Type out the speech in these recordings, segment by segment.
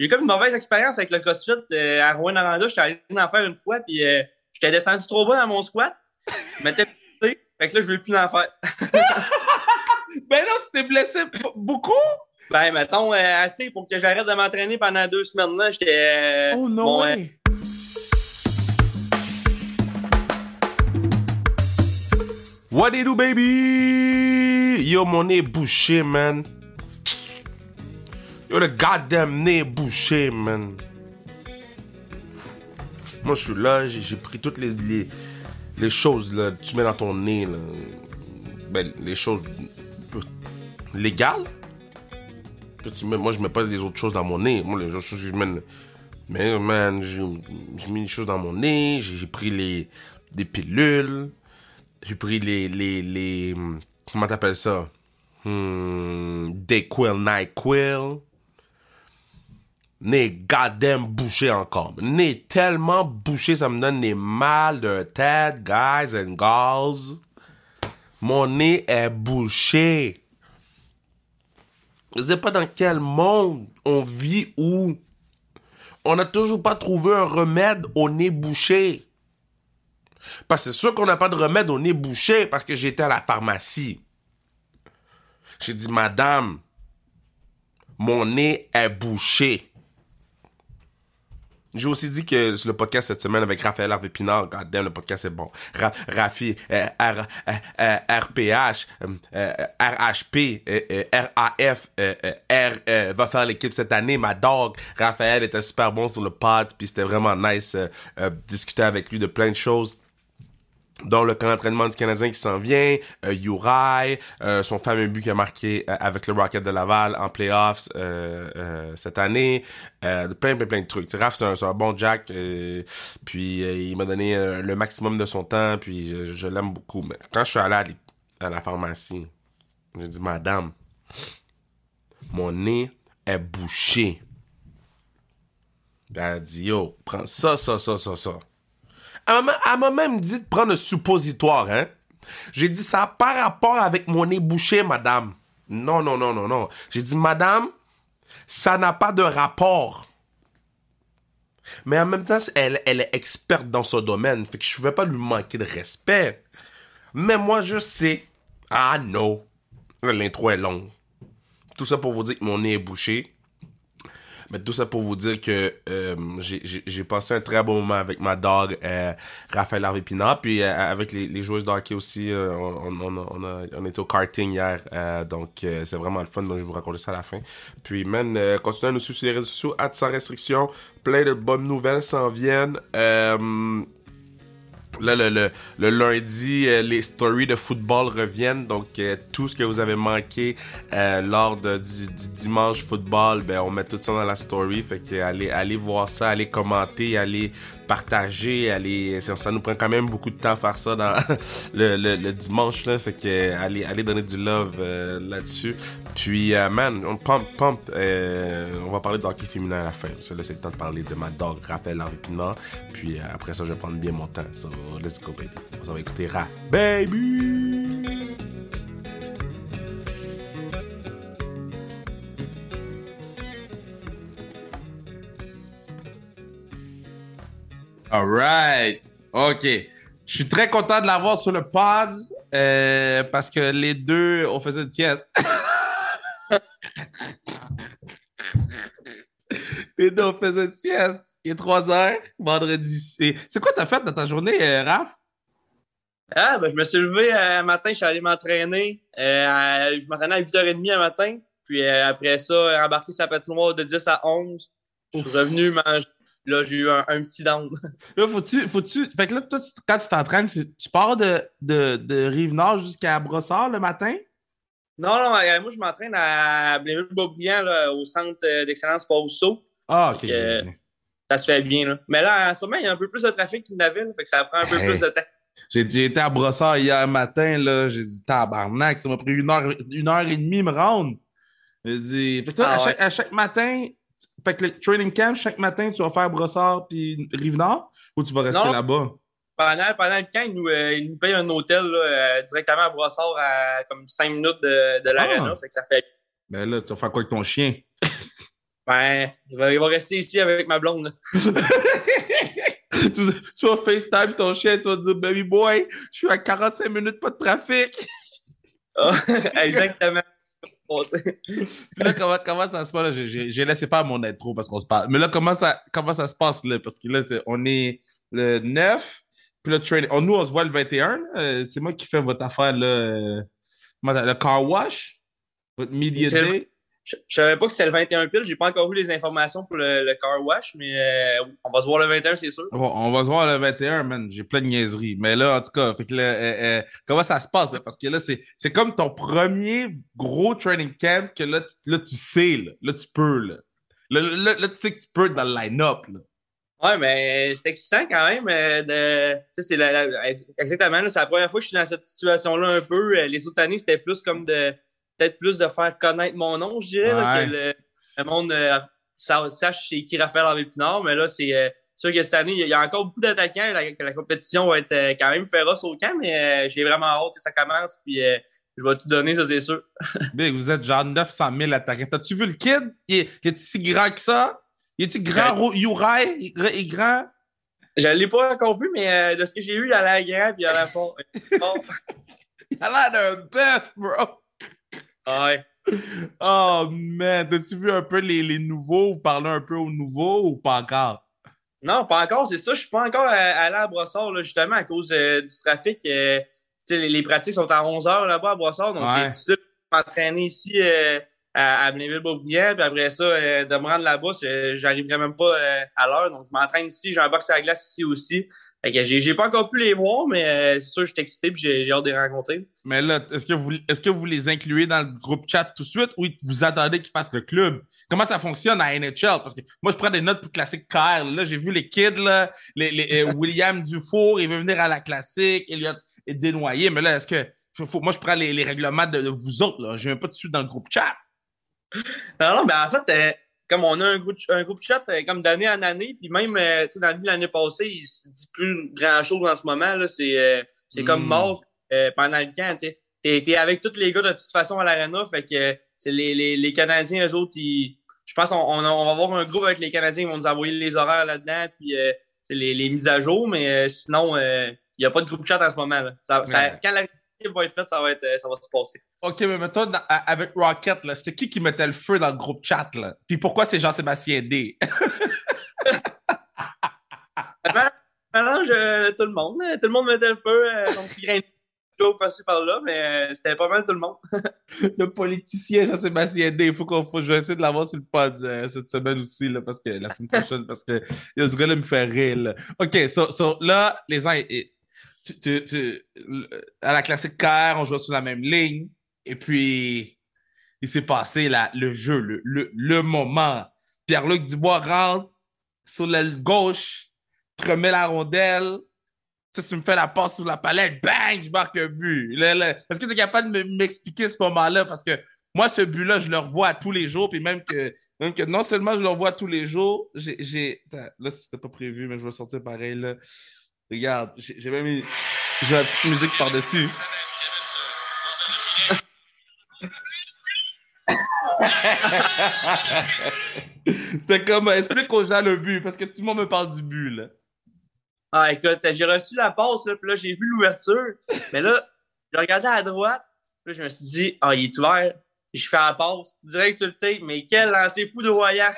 j'ai comme une mauvaise expérience avec le CrossFit euh, à Rouen-Noranda. J'étais allé en faire une fois, puis euh, j'étais descendu trop bas dans mon squat. Je m'étais blessé. Fait que là, je veux plus en faire. ben non, tu t'es blessé beaucoup? Ben, mettons, euh, assez pour que j'arrête de m'entraîner pendant deux semaines. là. J'étais. oh non! bon. What do you do, baby? Yo, mon nez est bouché, man. Le goddamn nez bouché, man. Moi, je suis là, j'ai pris toutes les, les, choses là, que tu mets dans ton nez. Ben, les choses légales. Moi, je mets pas les autres choses dans mon nez. Moi, les autres choses que je mets. Mais, man, j'ai mis les choses dans mon nez, j'ai pris les, pilules. J'ai pris les, hum, comment t'appelles ça? Hmm, Dayquil, Nyquil. Nez goddamn bouché encore. Nez tellement bouché, ça me donne des mal de tête, guys and girls. Mon nez est bouché. Je sais pas dans quel monde on vit où on n'a toujours pas trouvé un remède au nez bouché. Parce que c'est sûr qu'on n'a pas de remède au nez bouché parce que j'étais à la pharmacie. J'ai dit, madame, mon nez est bouché. J'ai aussi dit que sur le podcast cette semaine avec Raphaël Harvey Pinard, God damn, le podcast est bon. Ra Rafi, euh, R, euh, RPH, euh, RHP, RAF, R va faire l'équipe cette année. Ma dog, Raphaël était super bon sur le pod, puis c'était vraiment nice euh, euh, discuter avec lui de plein de choses dont le camp d'entraînement du Canadien qui s'en vient, euh, Uri, euh, son fameux but qu'il a marqué euh, avec le Rocket de Laval en playoffs euh, cette année, plein, plein, plein de trucs. Raph, c'est un, bon Jack, puis il m'a donné le maximum de son temps, puis je, l'aime beaucoup. Mais quand je suis allé à, la pharmacie, j'ai dit, Madame, mon nez est bouché. Elle a dit, yo, prends ça, ça, ça, ça, ça. Elle m'a même dit de prendre un suppositoire, hein. J'ai dit ça a pas rapport avec mon nez bouché, madame. Non, non, non, non, non. J'ai dit, madame, ça n'a pas de rapport. Mais en même temps, elle, elle est experte dans ce domaine. Fait que je ne vais pas lui manquer de respect. Mais moi, je sais. Ah, non. L'intro est longue. Tout ça pour vous dire que mon nez est bouché. Mais tout ça pour vous dire que euh, j'ai- passé un très bon moment avec ma dog, euh, Raphaël Harvey puis euh, avec les, les joueuses de hockey aussi. euh, on, on, on, a, on était au karting hier, euh, donc c'est vraiment le fun, donc je vous raconter ça à la fin. Puis, man, continuez à nous suivre sur les réseaux sociaux, hâte sans restriction, plein de bonnes nouvelles s'en viennent. Là, le, le, lundi, euh, les stories de football reviennent. Donc, euh, tout ce que vous avez manqué euh, lors du dimanche football, ben, on met tout ça dans la story. Fait que allez, allez voir ça, allez commenter, allez partager, allez. Ça, nous prend quand même beaucoup de temps à faire ça dans le, le, dimanche. Là, fait que allez, allez donner du love euh, là-dessus. Puis, euh, man, on pump, pump. euh, on va parler de hockey féminin à la fin. So, là, c'est le temps de parler de ma dog, Raphaël Pinard. Puis, euh, après ça, je vais prendre bien mon temps. So, let's go, baby. On va écouter Raph. Baby! All right. OK. Je suis très content de l'avoir sur le pod euh, parce que les deux, on faisait une sieste. les deux, on faisait une sieste. Il est 3 heures, vendredi. C'est quoi t'as fait dans ta journée, euh, Raph? Ah, ben, je me suis levé euh, un matin, je suis allé m'entraîner. Euh, je m'entraînais à 8h30 un matin. Puis après ça, embarqué sa patinoire de 10 à 11. Je suis revenu manger. Là, j'ai eu un, un petit down. Là, faut-tu. Faut-tu... Fait que là, toi, tu- quand tu t'entraînes, tu, tu pars de, de, de Rive-Nord jusqu'à Brossard le matin? non, non, euh, moi, je m'entraîne à Blainville-Beaubriand, là, au centre euh, d'excellence Pau-Saut. Ah, OK. Fait que- Ça se fait bien, là. Mais là, en ce moment, il y a un peu plus de trafic qu'il y en avait, là, fait que ça prend un peu Hey. plus de temps. J'ai j'ai été à Brossard hier matin, là. J'ai dit, tabarnak, ça m'a pris une heure, une heure et demie me rendre. J'ai dit, fait que là, Ah à, ouais. chaque, à chaque matin, fait que le training camp, chaque matin, tu vas faire Brossard puis Rive-Nord ou tu vas rester là-bas? Pendant, pendant le camp, ils nous, euh, ils nous payent un hôtel là, euh, directement à Brossard à comme 5 minutes de, de l'aréna. Ah. Fait que ça fait Ben là, tu vas faire quoi avec ton chien? Ben, il va, il va rester ici avec ma blonde. tu, tu vas FaceTime ton chien, tu vas dire Baby boy, je suis à 45 minutes, pas de trafic. Ah, Exactement. Puis là, comment, comment ça se passe? là? J'ai- laissé faire mon intro parce qu'on se parle. Mais là, comment ça, comment ça se passe là? Parce que là, c'est- on est le 9, puis le training. oh, nous, on se voit le 21. là. Euh, C'est moi qui fais votre affaire, là, euh, le car wash, votre media day? Je, je savais pas que c'était le 21 pile. J'ai pas encore eu les informations pour le, le car wash, mais euh, on va se voir le 21, c'est sûr. Bon, on va se voir le 21, man. J'ai plein de niaiseries. Mais là, en tout cas, fait que là, euh, euh, comment ça se passe? là? Parce que là, c'est comme ton premier gros training camp que là, là tu sais, là, Là, tu peux. Là. Là, là, là, tu sais que tu peux être dans le line-up. Ouais, mais c'est excitant quand même. euh, de... La, la- exactement. là, C'est la première fois que je suis dans cette situation-là un peu. Les autres années, c'était plus comme de. Peut-être plus de faire connaître mon nom, je dirais. là, que le, le monde euh, sa- sache c'est qui Raphaël Harvey Pinard. Mais là, c'est euh, sûr que cette année, il y a- encore beaucoup d'attaquants. La, que la compétition va être euh, quand même féroce au camp, mais j'ai vraiment hâte que ça commence. Puis je vais tout donner, ça, c'est sûr. Big, vous êtes genre 900 000 attaquants. T'as-tu vu le kid? Il est, il est si grand que ça? Il est-tu grand, Uri? Il est grand? Je l'ai pas encore vu, mais de ce que j'ai vu, il a l'air grand puis il a l'air fort. Il a l'air d'un bœuf, bro! Ouais. Oh, man! T'as-tu vu un peu les, les nouveaux? Vous parlez un peu aux nouveaux ou pas encore? Non, pas encore, c'est ça. Je suis pas encore à- allé à Brossard, là, justement, à cause euh, du trafic. euh, tu sais, les, les pratiques sont à 11 h là-bas à Brossard, donc Ouais. c'est difficile de m'entraîner ici euh, à, à Blainville-Beaubriand. Puis après ça, euh, de me rendre là-bas, j'arriverai même pas euh, à l'heure. Donc, je m'entraîne ici. J'ai un box à la glace ici aussi. J'ai j'ai pas encore pu les voir, mais euh, c'est sûr que je suis excité puis j'ai j'ai hâte de les rencontrer. Mais là, est-ce que, vous, est-ce que vous les incluez dans le groupe chat tout de suite ou vous attendez qu'ils fassent le club? Comment ça fonctionne à NHL? Parce que moi, je prends des notes pour classique KR. Là, j'ai vu les kids, là, les, les, euh, William Dufour, il veut venir à la classique, Elliot est dénoyé. Mais là, est-ce que. faut- moi, je prends les, les règlements de, de vous autres, là. Je viens pas de suite dans le groupe chat. Non, non, ben en fait, euh, comme on a un groupe, un groupe chat euh, comme d'année en année, puis même euh, tu sais, dans le l'année passée, il se dit plus grand-chose en ce moment. là. C'est euh, c'est Mm. comme mort pendant le camp. T'es t'es- t'es avec tous les gars de toute façon à l'arena, fait que c'est les, les, les Canadiens, eux autres, ils, je pense qu'on on, va avoir un groupe avec les Canadiens, ils vont nous envoyer les horaires là-dedans, puis c'est les, les mises à jour, mais sinon, il n'y a pas de groupe chat en ce moment. Là. Ça, quand la va être faite, ça va, être, euh, ça va se passer. OK, mais dans- à- avec Rocket, c'est qui qui mettait le feu dans le groupe chat, là? Puis pourquoi c'est Jean-Sébastien D? Maintenant, je- tout le monde. Tout le monde mettait le feu. Euh, son petit grain passé par là, mais euh, c'était pas mal tout le monde. le politicien Jean-Sébastien D. Il faut qu'on faut, je vais essayer de l'avoir sur le pod euh, cette semaine aussi, là, parce que la semaine prochaine, parce que ce gars-là me fait rire. là. OK, so, so, là, les gens, et- à la classique car, on jouait sur la même ligne, et puis il s'est passé le jeu, le, le, le moment. Pierre-Luc Dubois rentre sur l'aile gauche, te remet la rondelle, tu me fais la passe sur la palette, bang, je marque un but. Est-ce que tu es capable de me- m'expliquer ce moment-là? Parce que moi, ce but-là, je le revois tous les jours, puis même que, même que non seulement je le revois tous les jours, j'ai. Là, c'était pas prévu, mais je vais sortir pareil. Là. Regarde, j'ai même mis. J'ai ma petite musique par-dessus. C'était comme, explique aux gens le but, parce que tout le monde me parle du but, là. Ah, écoute, j'ai reçu la passe, là, puis là, j'ai vu l'ouverture. Mais là, j'ai regardé à droite, puis là, je me suis dit, ah, il est ouvert. Je fais la passe, direct sur le tape, mais quel lancer foudroyant!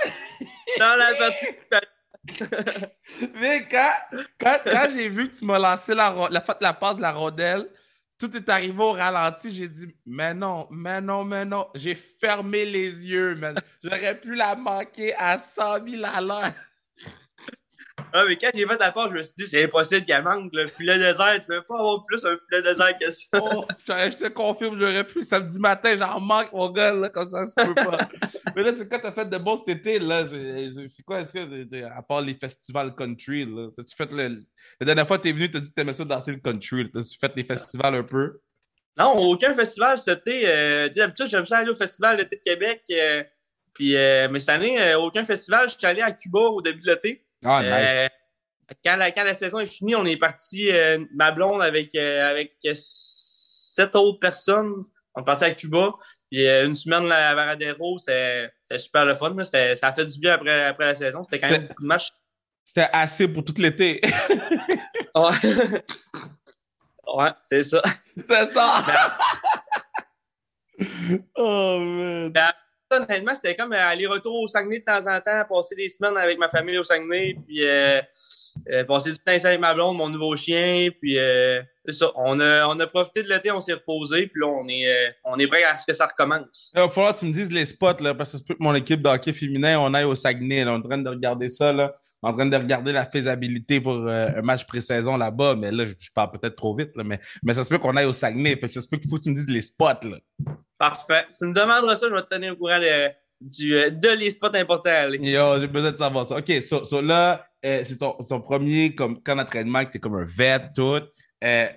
Dans la partie. Mais quand, quand, quand j'ai vu que tu m'as lancé la, la, la passe de la rondelle, tout est arrivé au ralenti, j'ai dit, mais non, mais non, mais non. J'ai fermé les yeux. J'aurais pu la manquer à 100 000 à l'heure. Ah, mais quand j'ai fait la passe, je me suis dit, c'est impossible qu'elle manque, le filet désert. Tu peux pas avoir plus un filet désert que ça? Oh, je te confirme, j'aurais pu. Samedi matin, j'en manque, mon gars, là, comme ça, ça se peut pas. Mais là, c'est quoi t'as fait de bon cet été, là? C'est quoi, est-ce que, à part les festivals country, là? T'as-tu fait le. La dernière fois que t'es venu, t'as dit que t'aimais ça danser le country. T'as-tu fait les festivals un peu? Non, aucun festival cet été. Euh, tu sais, d'habitude, j'aime ça aller au Festival d'été de Québec. euh, puis, euh, mais cette année, euh, aucun festival. Je suis allé à Cuba au début de l'été. Ah, Euh, quand, la, quand la saison est finie, on est parti, euh, ma blonde, avec, euh, avec sept autres personnes. On est parti à Cuba. Puis euh, une semaine à Varadero, c'est super le fun. Ça a fait du bien après, après la saison. C'était quand même beaucoup de matchs. C'était assez pour tout l'été. ouais, ouais c'est ça. C'est ça! oh, man c'était comme aller-retour au Saguenay de temps en temps, passer des semaines avec ma famille au Saguenay, puis euh, euh, passer du temps avec ma blonde, mon nouveau chien, puis euh, ça. On a, on a profité de l'été, on s'est reposé, puis là, on est, on est prêt à ce que ça recommence. Il va falloir que tu me dises les spots, là, parce que c'est que mon équipe de hockey féminin, on aille au Saguenay, on est en train de regarder ça, là. En train de regarder la faisabilité pour un match pré-saison là-bas, mais là, je, parle peut-être trop vite, là, mais, mais ça se peut qu'on aille au Saguenay. Fait que ça se peut qu'il faut que tu me dises les spots. Là. Parfait. Tu me demanderas ça, je vais te tenir au courant de, du, euh, de les spots importants à aller. Yo, j'ai besoin de savoir ça. OK, so, là, euh, c'est ton, ton, premier comme, camp d'entraînement, que t'es comme un vet, tout. Euh,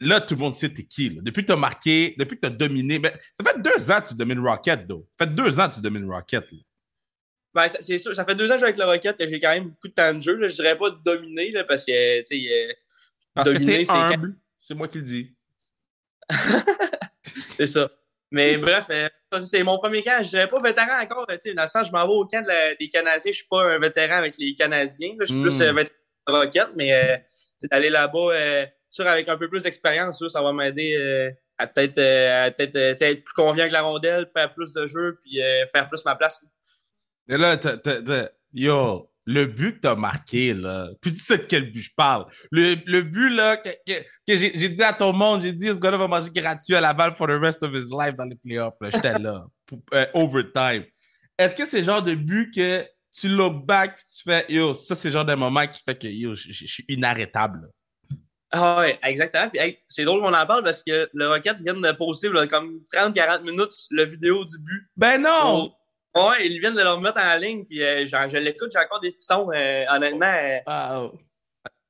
là, tout le monde sait t'es qui. Là. Depuis que t'as marqué, depuis que t'as dominé, ben, ça fait deux ans que tu domines Rocket, though. Ça fait deux ans que tu domines Rocket. Là. Ben, c'est sûr, ça fait deux ans que je joue avec le Rocket, que j'ai quand même beaucoup de temps de jeu. Là. Je dirais pas dominer, là, parce que, tu sais, parce dominer, humble. C'est moi qui le dis. c'est ça. Mais bref, euh, c'est mon premier camp. Je dirais pas vétéran encore. Dans le sens, je m'en vais au camp des Canadiens. Je suis pas un vétéran avec les Canadiens. Je suis plus hmm. euh, vétéran de Rocket, mais euh, d'aller là-bas, sûr, avec un peu plus d'expérience, ça va m'aider à peut-être peut être plus confiant avec la rondelle, faire plus de jeux, puis faire plus ma place. Et là, yo, le but que tu as marqué, là, puis tu sais de quel but je parle. Le, le but là, que, que, j'ai dit à ton monde, j'ai dit ce gars-là va manger gratuit à la balle for the rest of his life dans les playoffs. J'étais là, euh, overtime. Est-ce que c'est le genre de but que tu look back, tu fais yo, ça c'est le genre de moment qui fait que yo, je suis inarrêtable. Ah ouais, exactement. Puis c'est drôle qu'on en parle parce que le Rocket vient de poster là, comme 30-40 minutes la vidéo du but. Ben non! Ouais, ils viennent de le remettre en ligne, puis euh, je l'écoute, j'ai encore des frissons, euh, honnêtement. Euh,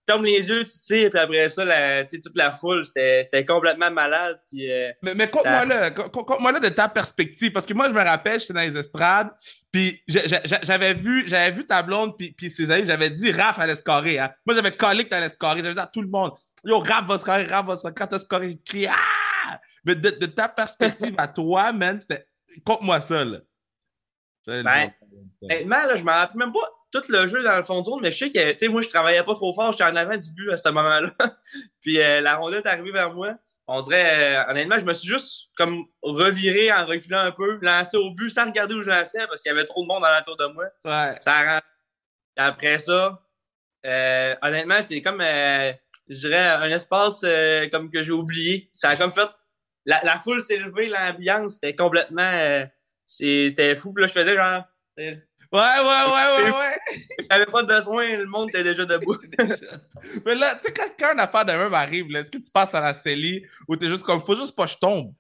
Comme les yeux, tu sais, puis après ça, la, toute la foule, c'était complètement malade. Puis, mais mais compte-moi là, compte là de ta perspective, parce que moi, je me rappelle, j'étais dans les estrades, puis j'avais vu, vu ta blonde, puis, puis ses amis, j'avais dit Raph allait scorer. Hein. Moi, j'avais collé que t'allais scorer, j'avais dit à tout le monde Yo, Raph va scorer, Raph va scorer. Quand t'as scoré, il crie Ah! Mais de, de ta perspective à toi, man, c'était. Compte-moi ça, là. Ben, honnêtement, là, je me rappelle même pas tout le jeu dans le fond de zone, mais je sais que, tu sais, moi, je travaillais pas trop fort, j'étais en avant du but à ce moment-là. Puis euh, la rondelle est arrivée vers moi. On dirait, euh, honnêtement, je me suis juste comme reviré en reculant un peu, lancé au but sans regarder où je lançais parce qu'il y avait trop de monde l'entour de moi. Ouais. Ça a Après ça, euh, honnêtement, c'est comme, je dirais, un espace comme que j'ai oublié. Ça a comme fait. La, la foule s'est levée, l'ambiance, c'était complètement c'était fou. Puis là, je faisais genre. Ouais, ouais, ouais, ouais, ouais. J'avais pas besoin, le monde était déjà debout. Mais là, tu sais, quand, quand une affaire de même arrive, est-ce que tu passes à la CELI ou t'es juste comme, faut juste pas que je tombe?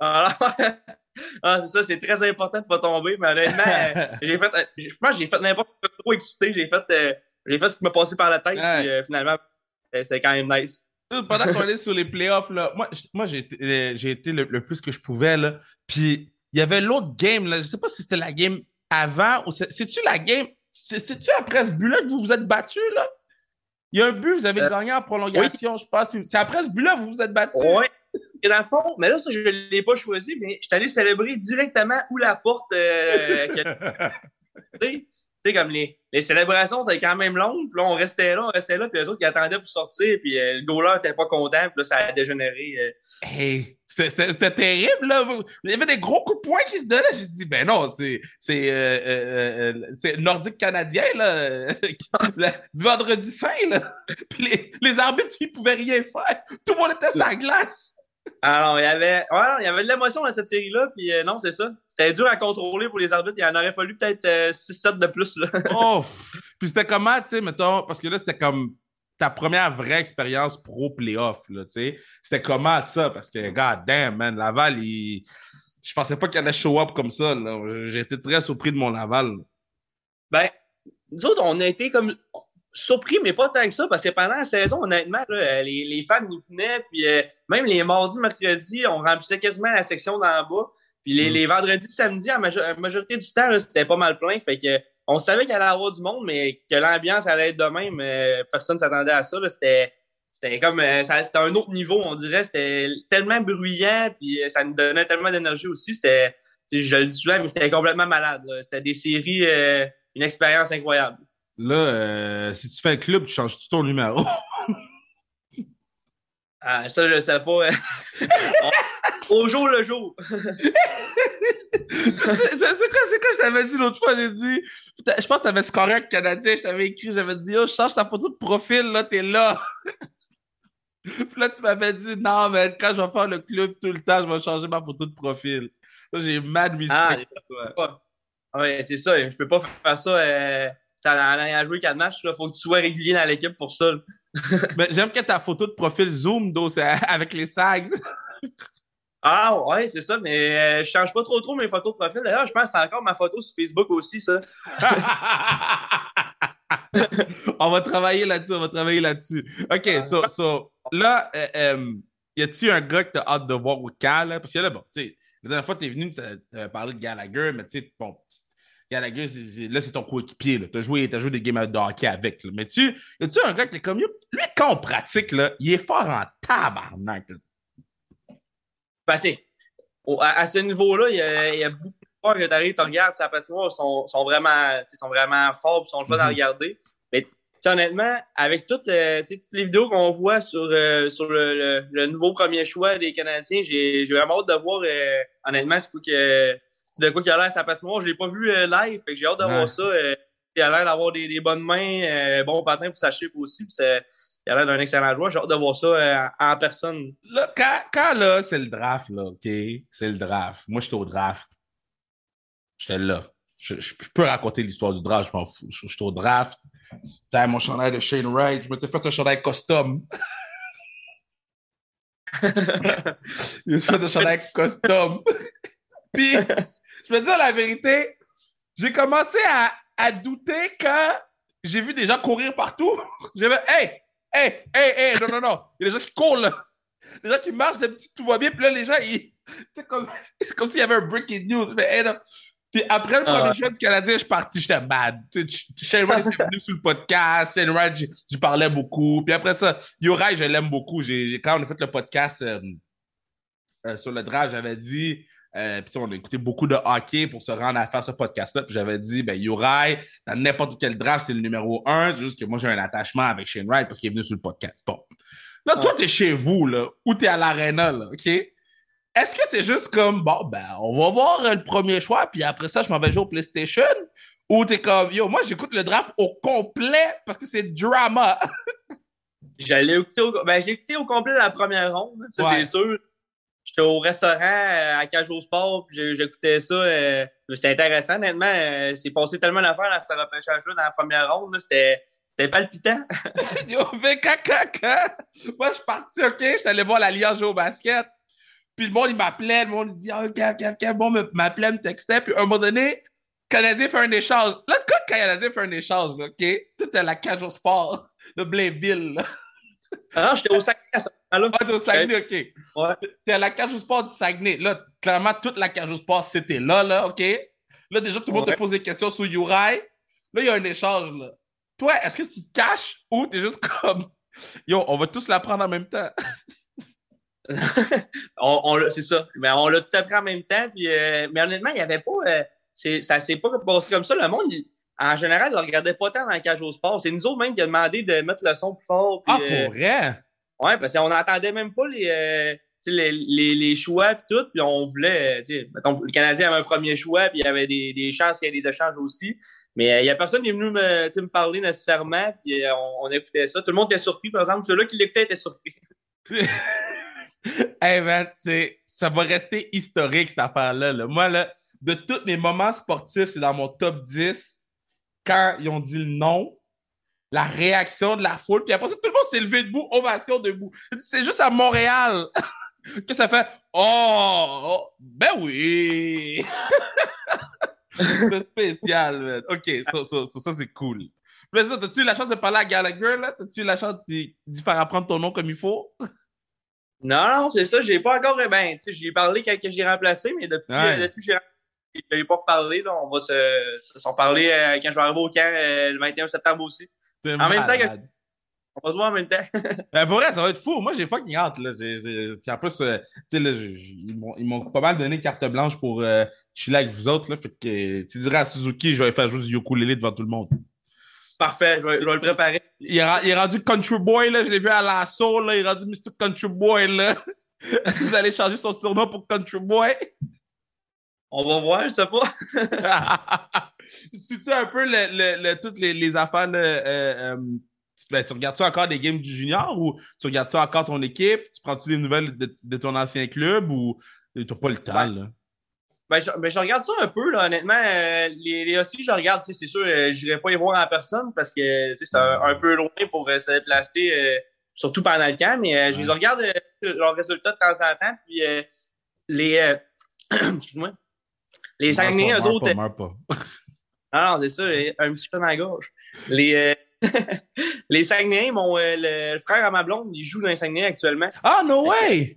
Ah, ah c'est ça, c'est très important de pas tomber, mais honnêtement, euh, j'ai fait, euh, je pense j'ai fait n'importe quoi trop excité, j'ai fait, euh, j'ai fait ce qui m'a passé par la tête, puis finalement, c'est quand même nice. Pendant qu'on est sur les playoffs, là, moi, moi j'ai été, été le, le, plus que je pouvais, là, puis il y avait l'autre game, là. Je sais pas si c'était la game avant ou c'est-tu la game. C'est-tu après ce but-là que vous vous êtes battu, là? Il y a un but, vous avez euh, gagné en prolongation, je pense. C'est après ce but-là que vous vous êtes battu. Oui. Et dans le fond, mais là, ça, je ne l'ai pas choisi, mais je suis allé célébrer directement où la porte. Euh, tu sais, comme les, les célébrations étaient quand même longues, puis là, on restait là, on restait là, puis les autres qui attendaient pour sortir, puis euh, le goaler n'était pas content, puis là, ça a dégénéré. Hey! C'était terrible, là. Il y avait des gros coups de poing qui se donnaient. J'ai dit, ben non, c'est euh, euh, euh, nordique canadien, là. vendredi saint, là. Puis les, les, arbitres, ils pouvaient rien faire. Tout le monde était sur la glace. Alors, il y avait, ouais, il y avait de l'émotion dans cette série-là, puis non, c'est ça. C'était dur à contrôler pour les arbitres. Il en aurait fallu peut-être 6-7 de plus, là. oh! Puis c'était comment, tu sais, mettons, parce que là, c'était comme ta première vraie expérience pro playoff, là, tu sais. C'était comment ça? Parce que, god damn, man, Laval, il... je pensais pas qu'il allait show up comme ça, été très surpris de mon Laval. Ben, nous autres, on a été comme surpris, mais pas tant que ça, parce que pendant la saison, honnêtement, les, les, fans nous venaient, puis euh, même les mardis, mercredis, on remplissait quasiment la section d'en bas. Puis les, mm. les vendredis, samedis, la majorité du temps, c'était pas mal plein. Fait que on savait qu'il allait avoir du monde, mais que l'ambiance allait être de même. personne ne s'attendait à ça. C'était c'était comme euh, c'était un autre niveau, on dirait. C'était tellement bruyant, puis euh, ça nous donnait tellement d'énergie aussi. C'était, je le dis souvent, mais c'était complètement malade. là. C'était des séries, euh, une expérience incroyable. Là, euh, si tu fais le club, tu changes tout ton numéro? Ah, ça, je sais pas. Au jour le jour. c'est quoi, c'est quoi je t'avais dit l'autre fois? J'ai dit, je pense que t'avais ce correct canadien, je t'avais écrit, j'avais dit, oh, je change ta photo de profil, là, t'es là. Puis là, tu m'avais dit, non, mais quand je vais faire le club tout le temps, je vais changer ma photo de profil. Là, j'ai mad respect Ah. Ouais, c'est ça. Je peux pas faire ça. Euh, en allant jouer quatre matchs, il faut que tu sois régulier dans l'équipe pour ça. Mais j'aime que ta photo de profil zoom, c'est avec les sags. Ah ouais, c'est ça, mais euh, je change pas trop trop mes photos de profil. D'ailleurs, je pense que c'est encore ma photo sur Facebook aussi, ça. on va travailler là-dessus, on va travailler là-dessus. OK, so, so là, euh, euh, y a-tu un gars que t'as hâte de voir au camp, là? Parce que là, bon, tu sais, la dernière fois, t'es venu, parlé de Gallagher, mais tu sais, bon, Gallagher, là, c'est ton coéquipier, là. T'as joué, joué des games de hockey avec, là. Mais tu, a-tu un gars qui est comme, lui, quand on pratique, là, il est fort en tabarnak. Ben, tu au- à, à ce niveau-là, il y a, il y a beaucoup de joueurs que tu arrives, tu regardes, sa patinoire, sont, sont vraiment, tu sont vraiment forts, sont le fun à Mhm. regarder. Mais tu honnêtement, avec toutes, euh, tu toutes les vidéos qu'on voit sur, euh, sur le, le- le nouveau premier choix des Canadiens, j'ai vraiment hâte de voir, euh, honnêtement, c'est que, de quoi qu'il a l'air sa patinoire. Je l'ai pas vu euh, live, fait que j'ai hâte de Ouais. voir ça. euh, il a l'air d'avoir des, des bonnes mains, euh, bon patin pour sa chip aussi. puis il a l'air d'un excellent joueur. J'ai hâte de voir ça euh, en personne. Là, quand, quand là, c'est le draft, là, OK? C'est le draft. Moi, j'étais au draft. J'étais là. Je, je- je peux raconter l'histoire du draft, je m'en fous. Je- J'étais au draft. J'avais mon chandail de Shane Wright. Je m'étais fait un chandail custom. je me suis fait un chandail custom. Puis, je me dis la vérité, j'ai commencé à, à douter quand j'ai vu des gens courir partout. J'ai fait, hey, hey, hey, hey, non, non, non. Il y a des gens qui courent, là. Les gens qui marchent, d'habitude, tout va bien. Puis là, les gens, ils. C'est comme, comme s'il y avait un breaking news. Je hey, non. Puis après le Ah premier ouais. choix du Canadien, je suis parti, j'étais mad. Shane Wright était venu sur le podcast. Shane Wright, j'y parlais beaucoup. Puis après ça, Yorai, je l'aime beaucoup. J'ai- quand on a fait le podcast euh, euh, sur le draft, j'avais dit. Euh, puis on a écouté beaucoup de hockey pour se rendre à faire ce podcast-là. Puis j'avais dit, ben Yorai, dans n'importe quel draft, c'est le numéro un. C'est juste que moi, j'ai un attachement avec Shane Wright parce qu'il est venu sur le podcast. Bon. Là, toi, t'es chez vous, là, ou t'es à l'aréna, là, OK? Est-ce que t'es juste comme, bon, ben, on va voir euh, le premier choix, puis après ça, je m'en vais jouer au PlayStation? Ou t'es comme, yo, moi, j'écoute le draft au complet parce que c'est drama. J'allais écouter au, ben, j'ai écouté au complet la première ronde, ça Ouais. c'est sûr. J'étais au restaurant euh, à Cage au Sport, j'écoutais ça. euh, c'était intéressant, honnêtement. euh, c'est passé tellement d'affaires à ce repêchage-là dans la première ronde. C'était c'était palpitant. Yo, mais quand, quand, quand, moi, je suis parti, OK, je suis allé voir l'Alliance jouer au basket. Puis le monde, il m'appelait, le monde, il dit, oh, Gav, Gav, Gav, bon, m'appelait, me textait. Puis à un moment donné, le Canadien fait un échange. Là, quand le Canadien fait un échange, là, OK, tout est la cage au sport de Blainville, là. Alors, j'étais au Saguenay à ce Ah, t'es au Saguenay, OK. Ouais. T'es à la cage au sport du Saguenay. Là, clairement, toute la cage au sport, c'était là, là, OK? Là, déjà, tout le monde Ouais. te pose des questions sur Uri. Là, il y a un échange, là. Toi, est-ce que tu te caches ou t'es juste comme, yo, on va tous la prendre en même temps? on, on l'a- c'est ça. Mais on l'a tout appris en même temps. Puis, euh, mais honnêtement, il n'y avait pas. euh, c'est- ça s'est pas passé comme ça. Le monde, il- en général, ne regardait pas tant dans le cage au sport. C'est nous autres même qui a demandé de mettre le son plus fort. puis, euh, vrai? Ouais, parce qu'on n'entendait même pas les, euh, les, les, les choix et tout, puis on voulait, euh, le Canadien avait un premier choix, puis il y avait des, des chances qu'il y ait des échanges aussi. Mais euh, il n'y a personne qui est venu me, parler nécessairement, puis on, écoutait ça. Tout le monde était surpris, par exemple. Ceux-là qui l'écoutaient étaient surpris. hey man, ça va rester historique cette affaire-là. là. Moi, là, de tous mes moments sportifs, c'est dans mon top 10. Quand ils ont dit le nom, la réaction de la foule, puis après ça, tout le monde s'est levé debout, ovation debout. C'est juste à Montréal que ça fait Oh, oh, ben oui! c'est spécial, man. OK, ça, c'est cool. Mais ça, t'as-tu eu la chance de parler à Gallagher, là? T'as-tu eu la chance d'y faire apprendre ton nom comme il faut? Non, non, c'est ça. J'ai pas encore. Ben, tu sais, j'ai parlé quand j'ai remplacé, mais depuis, Ouais. euh, depuis que j'ai remplacé, je n'ai pas reparlé. Là. On va se, se s'en parler euh, quand je vais arriver au camp euh, le 21 septembre aussi. En même temps que-. On va se voir en même temps. Ben, pour vrai, ça va être fou. Moi, j'ai fucking hâte. Là. J'ai, j'ai- Puis en plus, euh, tu sais, là, ils m'ont- pas mal donné carte blanche pour euh, chiller avec vous autres. Là. Fait que tu dirais à Suzuki, je vais faire jouer du ukulélé devant tout le monde. Parfait, je vais, je vais le préparer. Il est, il est rendu Country Boy, là. Je l'ai vu à l'assaut, là. Il est rendu Mr. Country Boy, là. Est-ce que vous allez changer son surnom pour Country Boy? On va voir, je sais pas. Suis-tu un peu le, le, le- toutes les, les affaires, euh, euh, ben, tu regardes-tu encore des games du junior ou tu regardes-tu encore ton équipe? Tu prends-tu des nouvelles de, de ton ancien club ou t'as pas le temps, Ben, là? Ben, je, ben, je regarde ça un peu, là, honnêtement. euh, les, les Huskies, je regarde, c'est sûr, je n'irai pas y voir en personne parce que c'est un, un peu loin pour se déplacer, surtout pendant le camp, mais je les regarde leurs résultats de temps en temps. Puis les. euh, Excuse-moi. Les Saguenay, eux autres. Pas, pas. Ah non, c'est ça, un petit peu dans la gorge. Les, euh, les mon, euh, le, le frère à ma blonde, il joue dans les Saguenay actuellement. Ah, no way!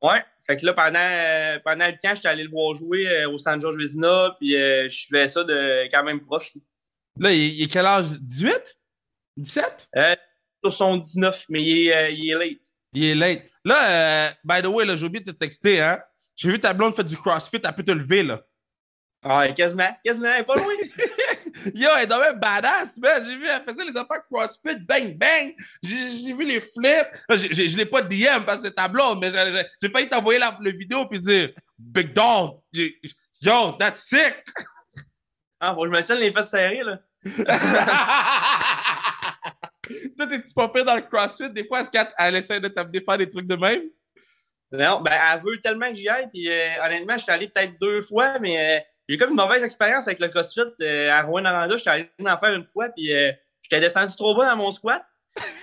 Ouais. Fait que là, pendant, euh, pendant le camp, j'étais allé le voir jouer euh, au San George Vezina, puis je suivais ça de quand même proche. Là, il, il est quel âge? 18? 17? Euh, sur son 19, mais il est, il est late. Il est late. Là, by the way, j'ai oublié de te texter, hein? J'ai vu ta blonde faire du CrossFit, elle peut te lever, là. Ah, quasiment, quasiment, elle est pas loin. Yo, elle est dans même badass, man. J'ai vu, elle faisait les affaires CrossFit, bang, bang. J'ai vu les flips. J'ai- je l'ai pas DM parce que c'est ta blonde, mais j'ai- failli t'envoyer la, le vidéo puis dire Big dog, yo, that's sick. Ah, faut que je me tienne les fesses serrées, là. Toi, t'es-tu pas pire dans le CrossFit? Des fois, est-ce qu'elle elle essaie de t'amener faire des trucs de même? Non, ben, elle veut tellement que j'y aille, puis euh, honnêtement, je suis allé peut-être deux fois, mais euh, j'ai comme une mauvaise expérience avec le CrossFit euh, à Rouen-Noranda. J'étais allé en faire une fois, puis euh, j'étais descendu trop bas dans mon squat.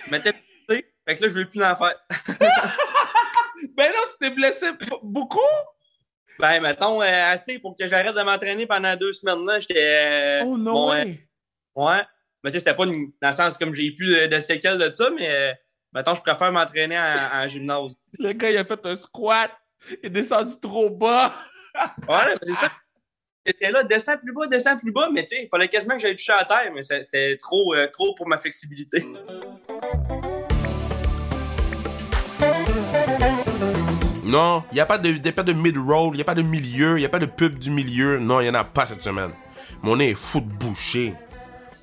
Je m'étais pété. Fait que là, je veux plus en faire. Ben non, tu t'es blessé beaucoup? Ben, mettons, euh, assez pour que j'arrête de m'entraîner pendant deux semaines, là. J'étais. euh, Oh no bon, euh, way. Ouais. Mais tu sais, c'était pas une- dans le sens comme j'ai plus de, de séquelles de ça, mais mettons, je préfère m'entraîner en, en gymnase. Le gars, il a fait un squat. Il est descendu trop bas. Ouais, c'est ça. J'étais là, descends plus bas, descends plus bas, mais tu sais, il fallait quasiment que j'aille toucher à terre, mais c'était trop, euh, trop pour ma flexibilité. Non, il n'y a pas de, de mid-roll, il n'y a pas de milieu, il n'y a pas de pub du milieu. Non, il n'y en a pas cette semaine. Mon nez est fou de boucher.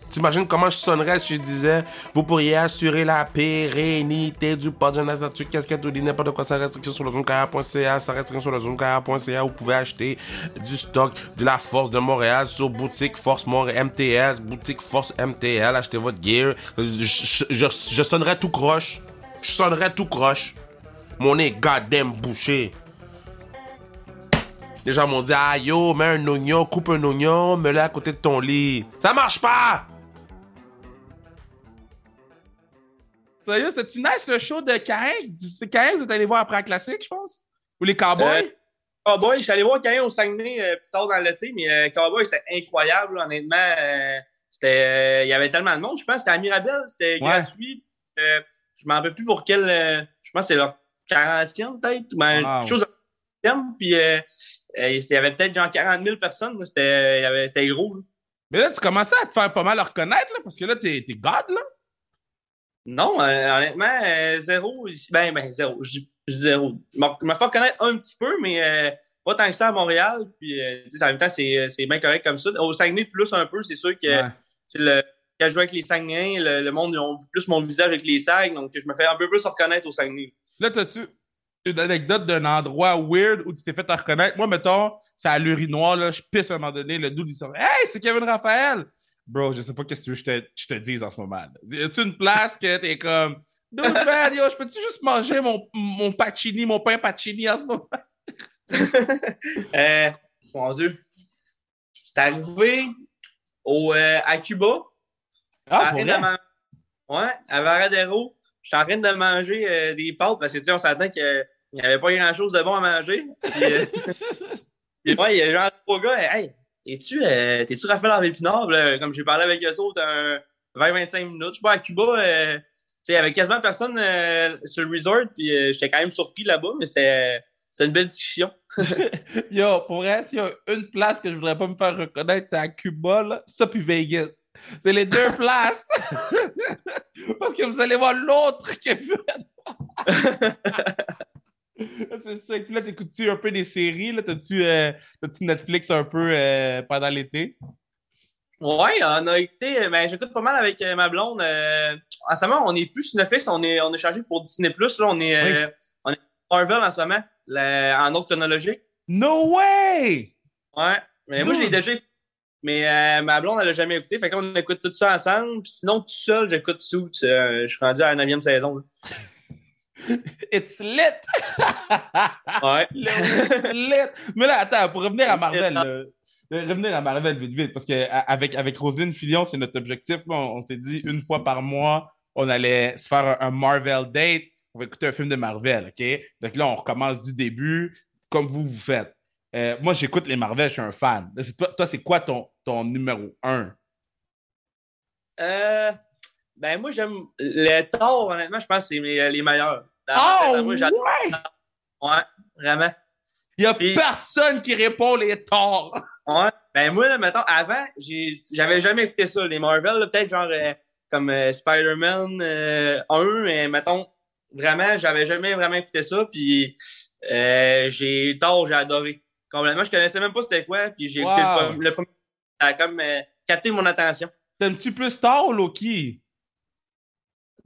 T'imagines comment je sonnerais si je disais Vous pourriez assurer la pérennité du pod de nature, casquette ou n'importe quoi, sans restriction sur le zonecarrière.ca, sans restriction sur le zonecarrière.ca, vous pouvez acheter du stock de la Force de Montréal sur boutique Force MTS, boutique Force MTL, achetez votre gear. Je, je, je, je sonnerais tout croche. Je sonnerais tout croche. Mon nez goddamn bouché. Les gens m'ont dit, ah yo, mets un oignon, coupe un oignon, mets-le à côté de ton lit. Ça marche pas! Sérieux, c'était-tu nice le show de Caïn? C'est que vous êtes allé voir après la classique, je pense? Ou les Cowboys? Euh, Cowboy, je suis allé voir Caïn au Saguenay euh, plus tard dans l'été, mais euh, Cowboy, c'était incroyable, là, honnêtement. euh, c'était, il y avait tellement de monde. Je pense c'était à Mirabel, c'était Ouais. gratuit. Je m'en rappelle plus pour quel. je pense que c'est leur 40e, peut-être. Ben, Wow. quelque chose de 40e, Puis euh, euh, il y avait peut-être genre 40 000 personnes. C'était, gros. là. Mais là, tu commençais à te faire pas mal reconnaître, là, parce que là, t'es t'es God, là. Non, euh, honnêtement, euh, zéro. ici. Ben, ben, zéro. Je zéro. Je me- fais reconnaître un petit peu, mais euh, pas tant que ça à Montréal. Puis, en même temps, c'est bien correct comme ça. Au Saguenay, plus un peu, c'est sûr que Ouais. le, quand je joue avec les Saguenayens, le, le monde, ils ont vu plus mon visage avec les Sags. Donc, je me fais un peu plus reconnaître au Saguenay. Là, t'as-tu une anecdote d'un endroit weird où tu t'es fait te reconnaître? Moi, mettons, c'est à l'urinoir, là, je pisse à un moment donné, le dude, il sort Hey, c'est Kevin Raphaël! Bro, je sais pas qu'est-ce que tu veux que je te, je te dise en ce moment. Y a-tu une place que t'es comme Dude, man, yo, je peux-tu juste manger mon, mon pacini, mon pain pacini en ce moment? Euh, mon Dieu. C'est arrivé au, euh, à Cuba. Ah, à pour vrai? man- Ouais, à Varadero. Je suis en train de manger euh, des pâtes parce que, tu sais, on s'attend qu'il n'y avait pas grand-chose de bon à manger. Puis, euh, puis ouais, il y a genre trois gars, hey, t'es-tu euh, t'es-tu Raphaël Harvey Pinard? Puis là, Comme j'ai parlé avec eux autres, un 20-25 minutes. Je sais pas, à Cuba, euh, il y avait quasiment personne euh, sur le resort, puis euh, j'étais quand même surpris là-bas, mais c'était c'est une belle discussion. Yo, pour vrai, s'il y a une place que je voudrais pas me faire reconnaître, c'est à Cuba, là. Ça, puis Vegas. C'est les deux places. Parce que vous allez voir l'autre qui est C'est ça. Puis là, t'écoutes-tu un peu des séries? Là? T'as-tu, euh, t'as-tu Netflix un peu euh, pendant l'été? Ouais, on a écouté, ben, j'écoute pas mal avec euh, ma blonde. Euh, en ce moment, on est plus sur Netflix, on est, on est chargé pour Disney+. Là, on est, euh, on est Marvel en ce moment, la- en ordre chronologique. No way! Ouais, mais moi, je l'ai Dude. déjà écouté. Mais euh, ma blonde, elle l'a jamais écouté. Fait qu'on écoute tout ça ensemble. Puis sinon, tout seul, j'écoute. Euh, je suis rendu à la 9e saison. It's lit! Ouais. Le lit! Mais là, attends, pour revenir à Marvel, là, euh, revenir à Marvel vite, vite, parce qu'avec avec Roselyne Fillon, c'est notre objectif. là. on on s'est dit une fois par mois, on allait se faire un, un Marvel date. On va écouter un film de Marvel, OK? Donc là, on recommence du début, comme vous, vous faites. Euh, moi, j'écoute les Marvel, je suis un fan. Toi, c'est quoi ton, ton numéro un? Euh, ben, moi, j'aime les Thor, honnêtement, je pense que c'est les, les meilleurs. Dans- Oh, dans- moi, ouais! ouais, vraiment. Il n'y a Puis- personne qui répond les torts. Ouais. Ben moi, là, mettons, avant, j'avais jamais écouté ça. Les Marvel, peut-être genre euh, comme euh, Spider-Man euh, 1, mais mettons, vraiment, j'avais jamais vraiment écouté ça. Puis euh, j'ai tort, j'ai adoré. Complètement, je connaissais même pas c'était quoi. Puis j'ai écouté le, le premier. Ça a comme euh, capté mon attention. T'aimes-tu plus Thor ou Loki?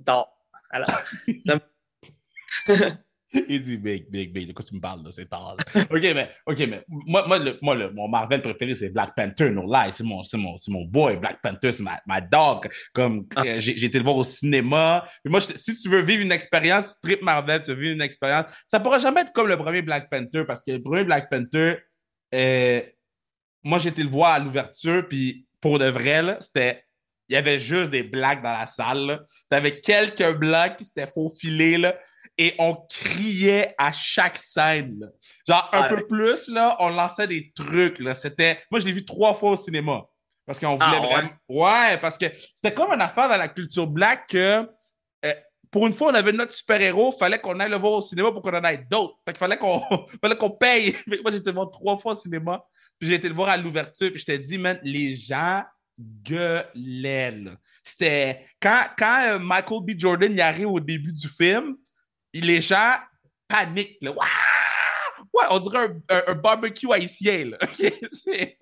Thor. Alors, Il dit big, big, big. De quoi tu me parles, là? C'est tard. là. OK, mais, OK, mais moi, moi, le, moi le, mon Marvel préféré, c'est Black Panther, no lie. C'est mon, c'est mon, c'est mon boy. Black Panther, c'est ma, ma dog. Comme, Ah. euh, j'ai, été le voir au cinéma. Puis moi, je- si tu veux vivre une expérience, trip Marvel, tu veux vivre une expérience, ça pourra jamais être comme le premier Black Panther, parce que le premier Black Panther, euh, moi, j'ai été le voir à l'ouverture, puis pour de vrai, là, c'était il y avait juste des blagues dans la salle. là. T'avais quelques blagues qui s'étaient faufilées, là, et on criait à chaque scène. là. Genre, un Ah, peu ouais. plus, là, on lançait des trucs. Là. C'était... Moi, je l'ai vu trois fois au cinéma. Parce qu'on voulait Ah, ouais? vraiment... Ouais, parce que c'était comme une affaire dans la culture black que... euh, pour une fois, on avait notre super-héros, fallait qu'on aille le voir au cinéma pour qu'on en ait d'autres. Fait qu'il fallait qu'on fallait qu'on paye. Moi, j'ai été le voir trois fois au cinéma. Puis j'ai été le voir à l'ouverture. Puis je t'ai dit, man, les gens gueulaient. là. C'était... Quand, quand euh, Michael B. Jordan y arrive au début du film, il- les gens paniquent. Là. Ouais, on dirait un, barbecue haïtien. Là. c'est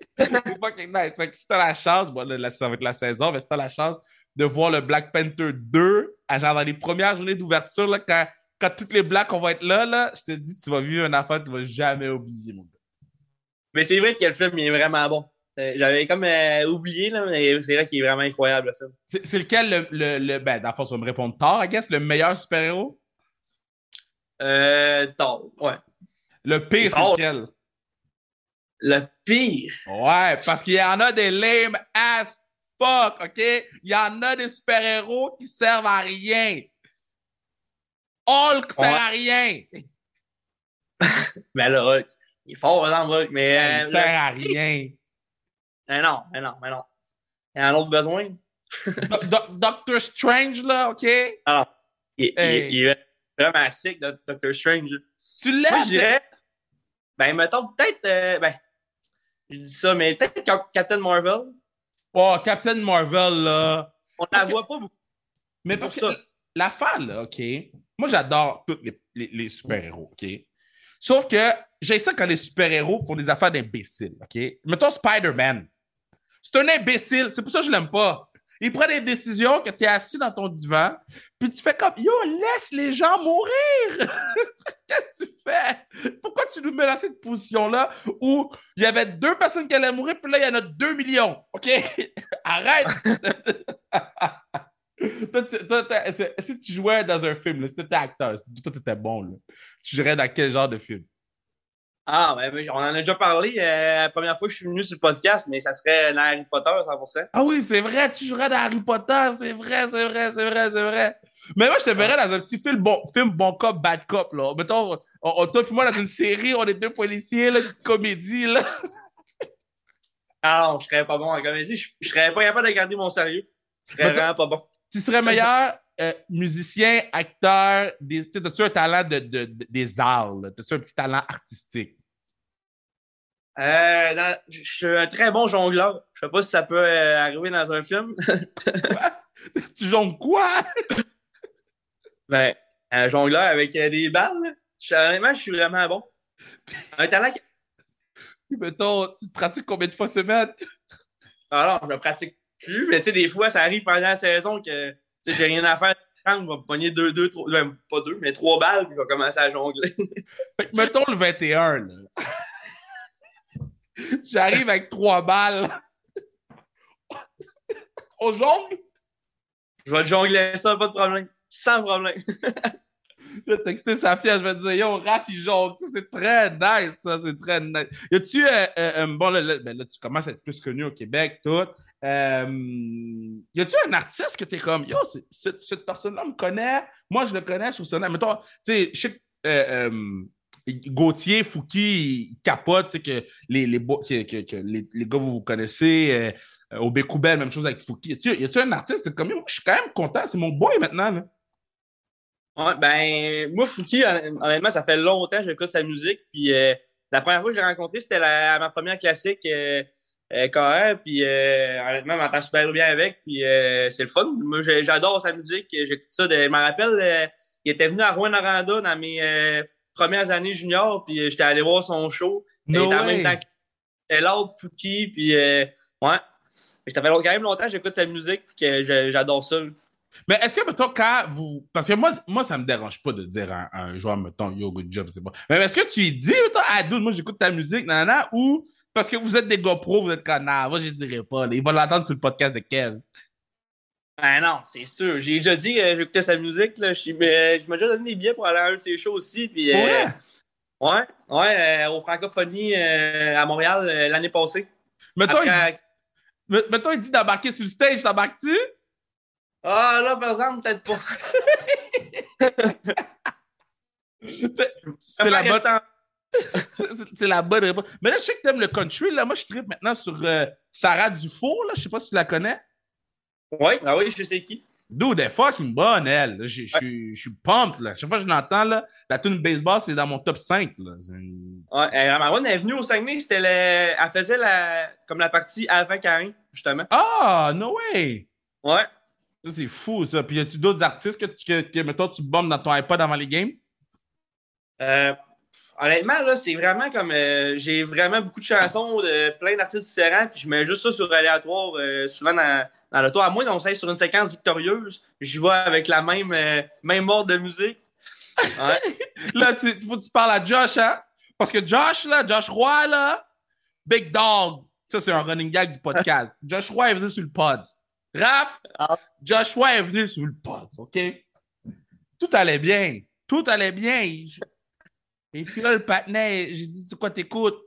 fucking nice. Fait que si t'as la chance, bon, là, ça va être la saison, mais si t'as la chance de voir le Black Panther 2, à genre dans les premières journées d'ouverture, quand, quand toutes les blacks vont être là, là, je te dis, tu vas vivre une affaire tu vas jamais oublier, mon gars. mais c'est vrai que le film il est vraiment bon. Euh, J'avais comme euh, oublié, là, mais c'est vrai qu'il est vraiment incroyable, le film. C'est c'est lequel le, le, le- Ben, dans le fond, tu vas me répondre tard, I guess, le meilleur super-héros? Euh, Thor, ouais. Le pire, c'est lequel? Le pire. Ouais, parce qu'il y en a des lame as fuck, OK? Il y en a des super-héros qui servent à rien. Hulk sert Ouais. à rien. Mais là, Hulk, il est fort, exemple, Hulk, mais. Il euh, sert à rien. Mais non, mais non, mais non. Il y a un autre besoin. Do- Do- Doctor Strange, là, OK? Ah, il, il- Hey. il est vraiment sick, Doctor Strange. Tu Moi, je dirais, ben, mettons, peut-être, euh, ben, je dis ça, mais peut-être Cap- Captain Marvel. Oh, Captain Marvel, là. On Parce la que- voit pas beaucoup. Mais parce que l'affaire, là, OK? Moi, j'adore tous les, les- les super-héros, OK? Sauf que j'ai ça quand les super-héros font des affaires d'imbéciles, OK? Mettons Spider-Man. C'est un imbécile. C'est pour ça que je l'aime pas. Il prend des décisions que tu es assis dans ton divan, puis tu fais comme Yo, laisse les gens mourir! Qu'est-ce que tu fais? Pourquoi tu nous mets dans cette position-là où il y avait deux personnes qui allaient mourir, puis là, il y en a deux millions? OK? Arrête! Toi, toi, si tu jouais dans un film, si tu étais acteur, toi, tu étais bon, là, tu jouerais dans quel genre de film? Ah, ben, on en a déjà parlé euh, la première fois que je suis venu sur le podcast, mais ça serait dans Harry Potter, 100%. Ah oui, c'est vrai, tu jouerais dans Harry Potter, c'est vrai, c'est vrai, c'est vrai, c'est vrai. Mais moi, je te verrais dans un petit film bon, film bon cop, bad cop, là. Mettons, on, on, toi moi dans une série, on est deux policiers, là, une comédie, là. Ah non, je serais pas bon en comédie. Je, je serais pas capable de garder mon sérieux. Je serais vraiment pas bon. Tu serais meilleur euh, musicien, acteur, des- as-tu un talent de, de- de- des arts? As-tu un petit talent artistique? Euh, dans- je suis un très bon jongleur. Je sais pas si ça peut euh, arriver dans un film. tu jongles quoi? Ben, un jongleur avec euh, des balles. Je suis- honnêtement, je suis vraiment bon. Un talent. qui- Mettons, tu te pratiques combien de fois semaine? Alors, je me pratique plus, mais tu sais, des fois, ça arrive pendant la saison que j'ai rien à faire. Je vais me pogner deux, deux, trois, ben, pas deux, mais trois balles, puis je vais commencer à jongler. Fait que mettons le 21, là. J'arrive avec trois balles. On jongle? Je vais te jongler ça, pas de problème. Sans problème. Je vais texter sa fille, je vais dire Yo, Raph, il jongle. C'est très nice, ça, c'est très nice. Y a-tu. euh, euh, euh, bon, là, là, ben là, tu commences à être plus connu au Québec, tout. Euh, y a-tu un artiste que t'es comme Yo, cette, cette personne-là me connaît, moi je le connais, je trouve ça nice. Mettons, tu sais, je sais que. Gauthier, Fouki, capote, que les, les, que, que- les, les gars, vous vous connaissez, euh, au même chose avec Fouki. Y a-tu un artiste comme moi, je suis quand même content, c'est mon boy maintenant, là. Ouais, ben, moi, Fouki, hon- honnêtement, ça fait longtemps que j'écoute sa musique. Puis euh, la première fois que j'ai rencontré, c'était à ma première classique euh, euh. Puis euh, honnêtement, je m'entends super bien avec. Puis euh, c'est le fun. Moi, j'adore sa musique. J'écoute ça. De, je me rappelle, il était venu à Rouen-Noranda dans mes premières années juniors. Puis euh, j'étais allé voir son show. No était en même temps que l'autre Fouki. Puis euh, ouais. Ça fait quand même longtemps que j'écoute sa musique. Puis que j'adore ça. Mais est-ce que, mettons, quand vous. Parce que moi, moi ça me dérange pas de dire à, à un joueur, mettons, yo, good job, c'est pas. Mais est-ce que tu dis, mettons, ah, dude, moi, j'écoute ta musique, nanana, ou parce que vous êtes des gars pros, vous êtes nah, moi, je dirais pas. là. Il va l'entendre sur le podcast de Kev. Ben non, c'est sûr. J'ai déjà dit que j'écoutais sa musique. Là. Je, je m'ai déjà donné des billets pour aller à un de ses shows aussi. Puis, euh, Ouais. ouais, ouais, euh, aux Francophonie euh, à Montréal euh, l'année passée. Mettons, Après- il, me- mettons, il dit d'embarquer sur le stage, t'embarques-tu? Ah là, par exemple, peut-être pas. C'est- la, bonne, c'est- c'est la bonne réponse. Mais là, je sais que t'aimes le country, là. Moi, je tripe maintenant sur euh, Sarah Dufour, là. Je sais pas si tu la connais. Ouais, ah oui, je sais qui. Dude, elle est fucking bonne, elle. Je suis- pumped, là. Chaque fois que je l'entends, là, la tune baseball, c'est dans mon top 5, là. Une- Ouais, Marouane est venue au Saguenay, c'était le... elle faisait la... comme la partie avant Karin, justement. Ah, no way! Ouais. Ça, c'est fou, ça. Puis, y a-tu d'autres artistes que, que, que, mettons, tu bombes dans ton iPod avant les games? Euh, honnêtement, là, c'est vraiment comme. euh, j'ai vraiment beaucoup de chansons de plein d'artistes différents, puis je mets juste ça sur aléatoire, euh, souvent dans, dans le tour. À moins qu'on s'aille sur une séquence victorieuse, j'y vais avec la même, euh, même ordre de musique. Ouais. Là, tu, faut que tu parles à Josh, hein? Parce que Josh, là, Josh Roy, là, Big Dog. Ça, c'est un running gag du podcast. Josh Roy est venu sur le pod. Raph, Ah. Josh Roy est venu sur le pod, OK? Tout allait bien. Tout allait bien. Et puis là, le patinet, j'ai dit, tu quoi, t'écoutes?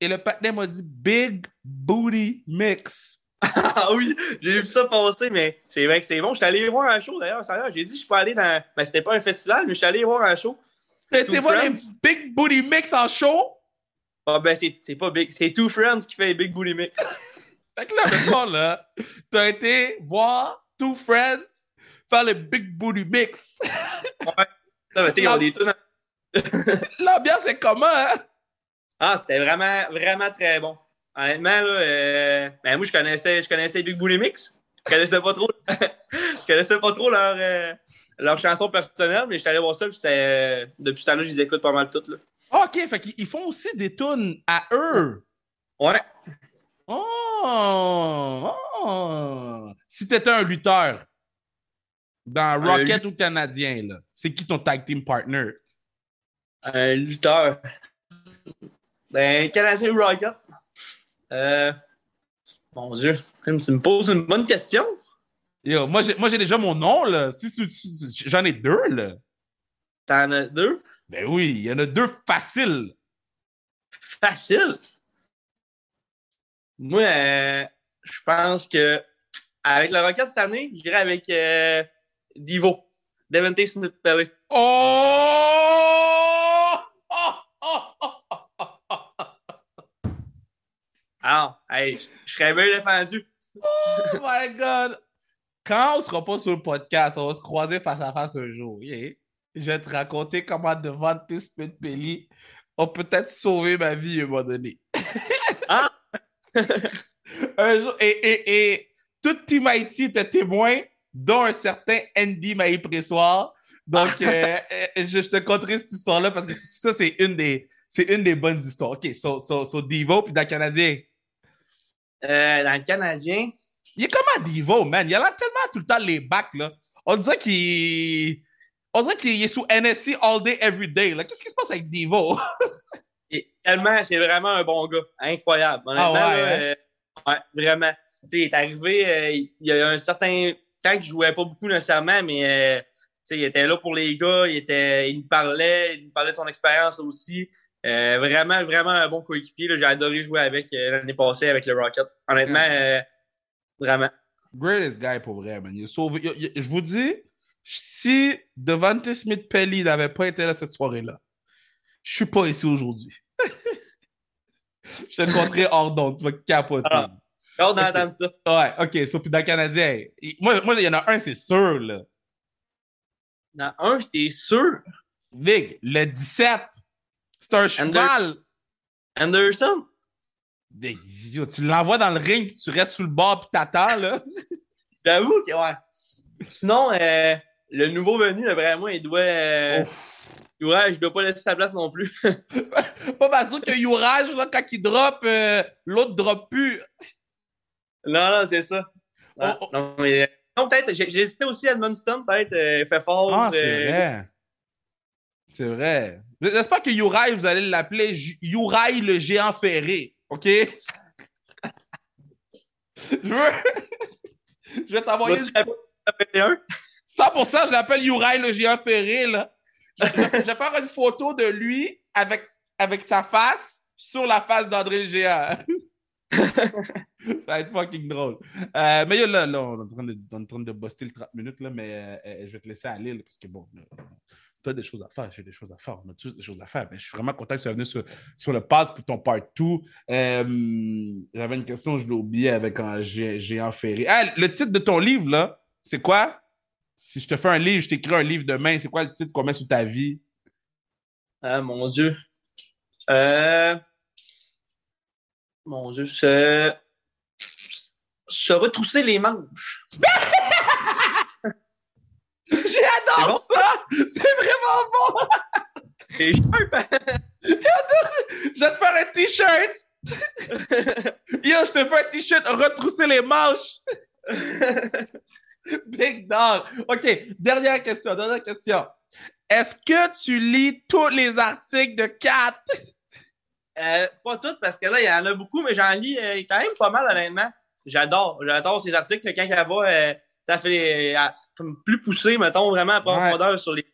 Et le patinet m'a dit Big Booty Mix. ah oui, j'ai vu ça passer, mais c'est vrai que c'est bon. Je suis allé voir un show d'ailleurs, sérieux. J'ai dit, je peux aller dans. Ben, c'était pas un festival, mais je suis allé voir un show. Two voir les. Big Booty Mix en show? Ah, ben, c'est pas Big. C'est Two Friends qui fait Big Booty Mix. Fait que là, mettons, là, t'as été voir Two Friends faire le Big Booty Mix. Ça, ben, tu sais, ils ont des tunes L'ambiance est comment, hein? Ah, c'était vraiment, vraiment très bon. Honnêtement, là, euh, ben, moi, je connaissais, je connaissais Big Bully Mix. Je connaissais pas trop, je connaissais pas trop leur, euh, leur chanson personnelle, mais j'étais allé voir ça, puis c'était, euh, depuis ce temps-là, je les écoute pas mal toutes, là. Ah, OK, fait qu'ils ils font aussi des tunes à eux. Ouais. Oh! oh. Si t'étais un lutteur dans Rocket ou Canadien, là, c'est qui ton tag team partner? Un lutteur. Ben, Canadien Rocket. Euh, mon Dieu. Tu me poses une bonne question. Yo, moi, j'ai, déjà mon nom, là. Si, si- si- j'en ai deux, là. T'en as deux? Ben oui, il y en a deux faciles. Facile? Moi, euh, je pense que avec le Rocket cette année, j'irai avec euh, Divo. Devante Smith Pelly. Oh! Oh! Oh! Oh! Ah, hey, je serais bien défendu. Oh my god! quand on sera pas sur le podcast, on va se croiser face à face un jour. Yeah. Je vais te raconter comment devant Smith Pelly a peut-être sauvé ma vie à un moment donné. Ah! un jour, et, et, et tout Team IT était témoin, dont un certain Andy Maï Pressoir. Donc, euh, euh, je, je te conterai cette histoire-là parce que ça, c'est une des, c'est une des bonnes histoires. OK, so, so, so Devo, puis dans le Canadien. Euh, dans le Canadien, Il est comment Devo, man? Il a l'air tellement tout le temps les bacs, là. On dirait qu'il. On dirait qu'il est sous NSC all day, every day. Qu'est-ce qui se passe avec est tellement, c'est vraiment un bon gars. Incroyable. Honnêtement, Ah ouais, hein? euh, ouais, vraiment. Il est arrivé, euh, il y a un certain temps qu'il jouait pas beaucoup nécessairement, mais euh, il était là pour les gars, il, était, il nous parlait, il nous parlait de son expérience aussi. Euh, vraiment, vraiment un bon coéquipier. J'ai adoré jouer avec euh, l'année passée avec le Rocket. Honnêtement, euh, vraiment. Greatest guy pour vrai, man. Il a sauvé. il a- il a- je vous dis, si Devante Smith Pelly n'avait pas été là cette soirée-là, je suis pas ici aujourd'hui. je te le montrerai hors d'onde, tu vas capoter. Ah. Hâte Ok. d'entendre ça. Ouais, ok, sauf puis dans le Canadien. il- Moi, moi, il y en a un, c'est sûr, là. Dans un, j'étais sûr? Vig, le 17, c'est un cheval. Anderson? Tu l'envoies dans le ring, puis tu restes sous le bord, puis t'attends, là. J'avoue que, ouais. Sinon, euh, le nouveau venu, vraiment, il doit. euh, ouais, je dois pas laisser sa place non plus. Pas mal sûr que Yourage, là, quand il drop, euh, l'autre drop plus. non, non, c'est ça. Non, Oh, oh. non, mais, non, peut-être, j'ai hésité aussi à Edmundston, peut-être, euh, il fait fort. Ah, euh, c'est vrai. C'est vrai. J'espère que Youraï, vous allez l'appeler Youraï le géant ferré. OK? je veux. je vais t'envoyer. Un? 100%, je l'appelle Youraï le géant ferré, là. Je, je- je vais faire une photo de lui avec, avec sa face sur la face d'André le géant. Ça va être fucking drôle. Euh, mais là, là, on est en train de, on est en train de buster le 30 minutes, là, mais euh, euh, je vais te laisser aller, là, parce que bon, là, tu as des choses à faire, j'ai des choses à faire, on a tous des choses à faire. Mais je suis vraiment content que tu sois venu sur, sur le pass pour ton part 2. Euh, J'avais une question, je l'ai oublié avec un gé- géant ferré. Ah, le titre de ton livre, là, c'est quoi? Si je te fais un livre, je t'écris un livre demain, c'est quoi le titre qu'on met sous ta vie? Ah, mon Dieu. Euh... Mon Dieu, se... se retrousser les manches. J'adore bon? ça! C'est vraiment bon! Sharp, Je vais te faire un t-shirt! Yo, je te fais un t-shirt retrousser les manches! Big dog! OK, dernière question, dernière question. Est-ce que tu lis tous les articles de Kat? Euh, pas toutes, parce que là, il y en a beaucoup, mais j'en lis euh, quand même pas mal, honnêtement. J'adore. J'adore ces articles. Quand elle va, euh, ça fait comme plus poussé, mettons, vraiment en profondeur sur les.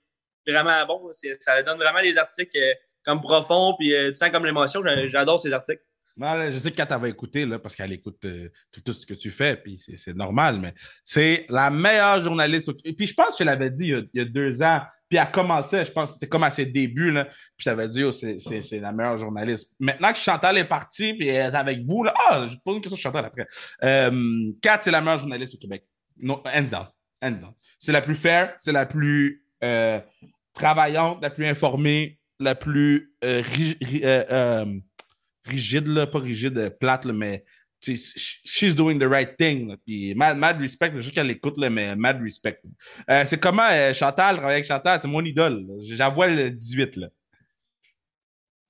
Vraiment bon. Ça donne vraiment des articles euh, comme profonds, puis euh, tu sens comme l'émotion. J'a- J'adore ces articles. Non, je sais que Kat elle va écouter, là, parce qu'elle écoute euh, tout, tout ce que tu fais, puis c'est normal, mais c'est la meilleure journaliste. au- Et puis je pense que je l'avais dit il y, a, il y a deux ans, puis elle commençait, je pense que c'était comme à ses débuts, là, puis je t'avais dit, oh, c'est la meilleure journaliste. Maintenant que Chantal est partie, puis elle est avec vous, là, ah, je pose une question à Chantal après. Euh, Kat, c'est la meilleure journaliste au Québec. Non, hands down. C'est la plus fair, c'est la plus euh, travaillante, la plus informée, la plus euh, euh, euh, rigide, là, pas rigide, plate, là, mais she's doing the right thing. là. Puis mad, mad respect, juste qu'elle écoute, mais mad respect. C'est comment Chantal, travailler avec Chantal, c'est mon idole. J'avoue le 18. Là.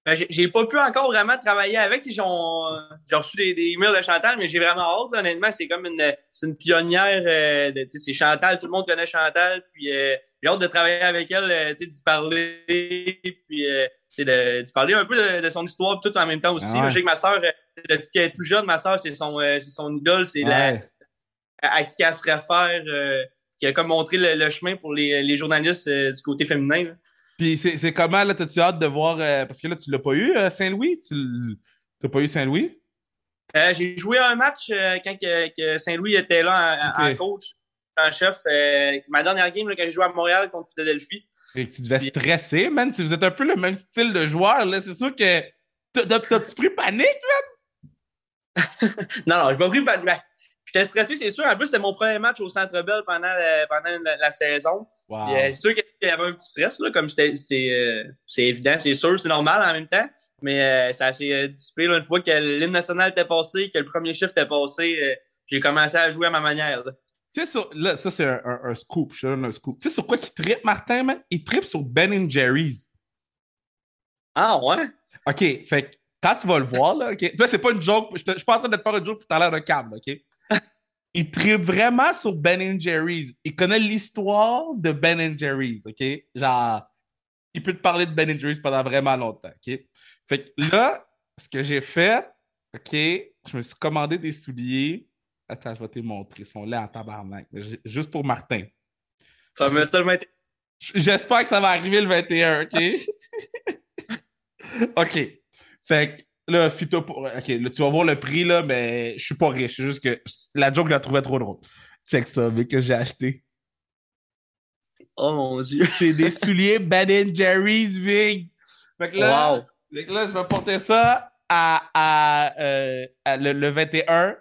Ben, j'ai- pas pu encore vraiment travailler avec. J'ai reçu des, des emails de Chantal, mais j'ai vraiment hâte. là. honnêtement, c'est comme une, c'est une pionnière. euh, de- c'est Chantal, tout le monde connaît Chantal. Puis euh, j'ai hâte de travailler avec elle, euh, d'y parler, puis euh, d'y parler un peu de, de son histoire, tout en même temps aussi. Ah ouais. Je sais que ma soeur, depuis qu'elle est tout jeune, ma soeur, c'est son, euh, c'est son idole, c'est la, Ouais. à, à qui elle se réfère, euh, qui a comme montré le, le chemin pour les, les journalistes euh, du côté féminin. là. Puis c'est comment, là, t'as-tu hâte de voir, euh, parce que là, tu l'as pas eu, euh, Saint-Louis? Tu t'as pas eu Saint-Louis? Euh, j'ai joué un match euh, quand que, que Saint-Louis était là en, coach, en chef. euh, ma dernière game, là, quand j'ai joué à Montréal contre Philadelphie. Et tu devais stresser, man. Si vous êtes un peu le même style de joueur, là, c'est sûr que t'as- t'as- t'as-tu pris panique? Non, non, je vais pris ben, j'étais stressé, c'est sûr. En plus, c'était mon premier match au Centre Bell pendant, la, pendant la, saison. Wow. Euh, c'est sûr qu'il y avait un petit stress, là, comme c'est euh, c'est évident, c'est sûr, c'est normal en même temps. Mais euh, ça s'est dissipé là, une fois que l'hymne national était passé, que le premier chiffre était passé. euh, j'ai commencé à jouer à ma manière. là. Tu sais, sur- là, ça, c'est un, un- un scoop. Je donne un scoop. Tu sais sur quoi qu'il trippe, Martin, man? Il trippe sur Ben Jerry's. Ah ouais? OK, fait quand tu vas le voir, là, OK? Là, c'est pas une joke. Je te- je suis pas en train de te faire une joke pour t'as l'air d'un câble, OK? Il trippe vraiment sur Ben Jerry's. Il connaît l'histoire de Ben Jerry's, OK? Genre, il peut te parler de Ben Jerry's pendant vraiment longtemps, OK? Fait que là, ce que j'ai fait, OK, je me suis commandé des souliers. Attends, je vais te les montrer. Ils sont là en tabarnak. Juste pour Martin. Ça m'a tellement été. J'espère que ça va arriver le 21, OK? OK. Fait que là, Fito, pour- OK, là, tu vas voir le prix, là, mais je suis pas riche. C'est juste que la joke, je la trouvais trop drôle. Check ça, mais que j'ai acheté. Oh mon Dieu. C'est des souliers Ben Jerry's Big. Fait que là, Wow. fait que là, je vais porter ça à, à, euh, à le, le 21.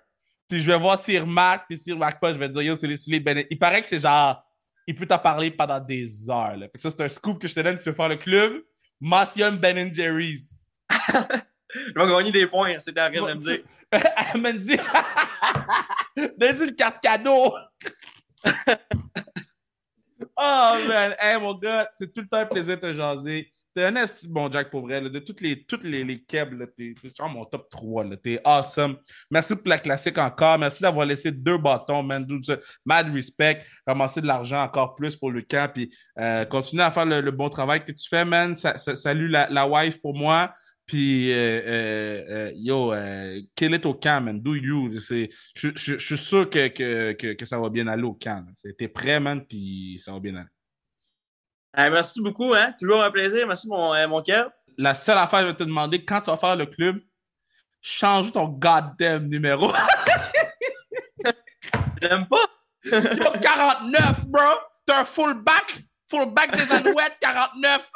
Puis je vais voir s'il remarque. Puis s'il remarque pas, je vais dire, yo, c'est les souliers Ben. Il paraît que c'est genre, il peut t'en parler pendant des heures. Là. Fait que ça, c'est un scoop que je te donne si tu veux faire le club? Mentionne Ben Jerry's. Je vais gagner des points, c'est rien de me dire. Elle m'a dit, donne-lui une carte cadeau. oh man, hey mon gars, c'est tout le temps un plaisir de te jaser. T'es un bon Jack pour vrai. là. De toutes les, toutes les, les là, t'es genre mon top 3. là. T'es awesome. Merci pour la classique encore. Merci d'avoir laissé deux bâtons, man. Mad respect. Ramasser de l'argent encore plus pour le camp. Puis euh, continuer à faire le, le bon travail que tu fais, man. Sa- sa- salut la, la wife pour moi. Puis, euh, euh, euh, yo, kill it au camp, man. Do you. Je suis sûr que, que, que, que ça va bien aller au camp. T'es prêt, man, puis ça va bien aller. Ah, merci beaucoup, hein. Toujours un plaisir. Merci, mon, mon Kev. La seule affaire, je vais te demander, quand tu vas faire le club, change ton goddamn numéro. J'aime pas. Yo, 49, bro! T'es un fullback! Fullback des Alouettes, 49!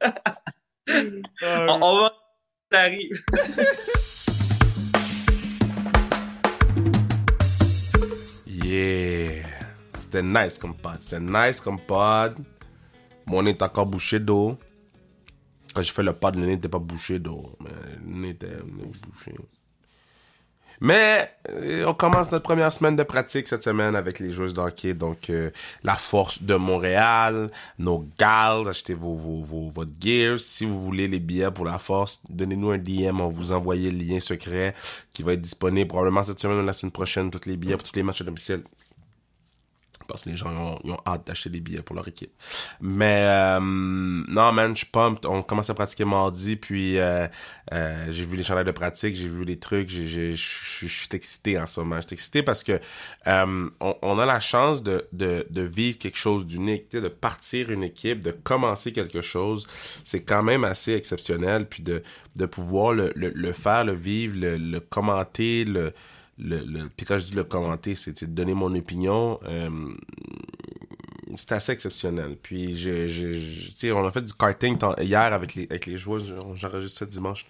Euh, On, on va. Ça arrive. Yeah. C'était nice comme pod. C'était nice comme pod. Mon nez est encore bouché d'eau. Quand j'ai fait le pod, le nez n'était pas bouché d'eau. Mais le nez était, le nez était bouché. Mais euh, on commence notre première semaine de pratique cette semaine avec les joueuses de. Donc, euh, la force de Montréal, nos gals, achetez vos, vos, vos, votre gear. Si vous voulez les billets pour la force, donnez-nous un DM. On vous envoyer le lien secret qui va être disponible probablement cette semaine ou la semaine prochaine. Tous les billets pour tous les matchs à domicile. Parce que les gens ont, ont hâte d'acheter des billets pour leur équipe. Mais euh, non, man, je suis pumped. On commence à pratiquer mardi, puis euh, euh, j'ai vu les chandails de pratique, j'ai vu les trucs, je suis- excité en ce moment. Je suis excité parce que on, a la chance de, de, de vivre quelque chose d'unique, de partir une équipe, de commencer quelque chose. C'est quand même assez exceptionnel, puis de, de pouvoir le, le, faire, le vivre, le commenter, le le, le puis quand je dis le commenter, c'est de donner mon opinion. Euh, c'est assez exceptionnel. Puis, je, je, je- on a fait du karting hier avec les, avec les joueurs. J'enregistre ça dimanche.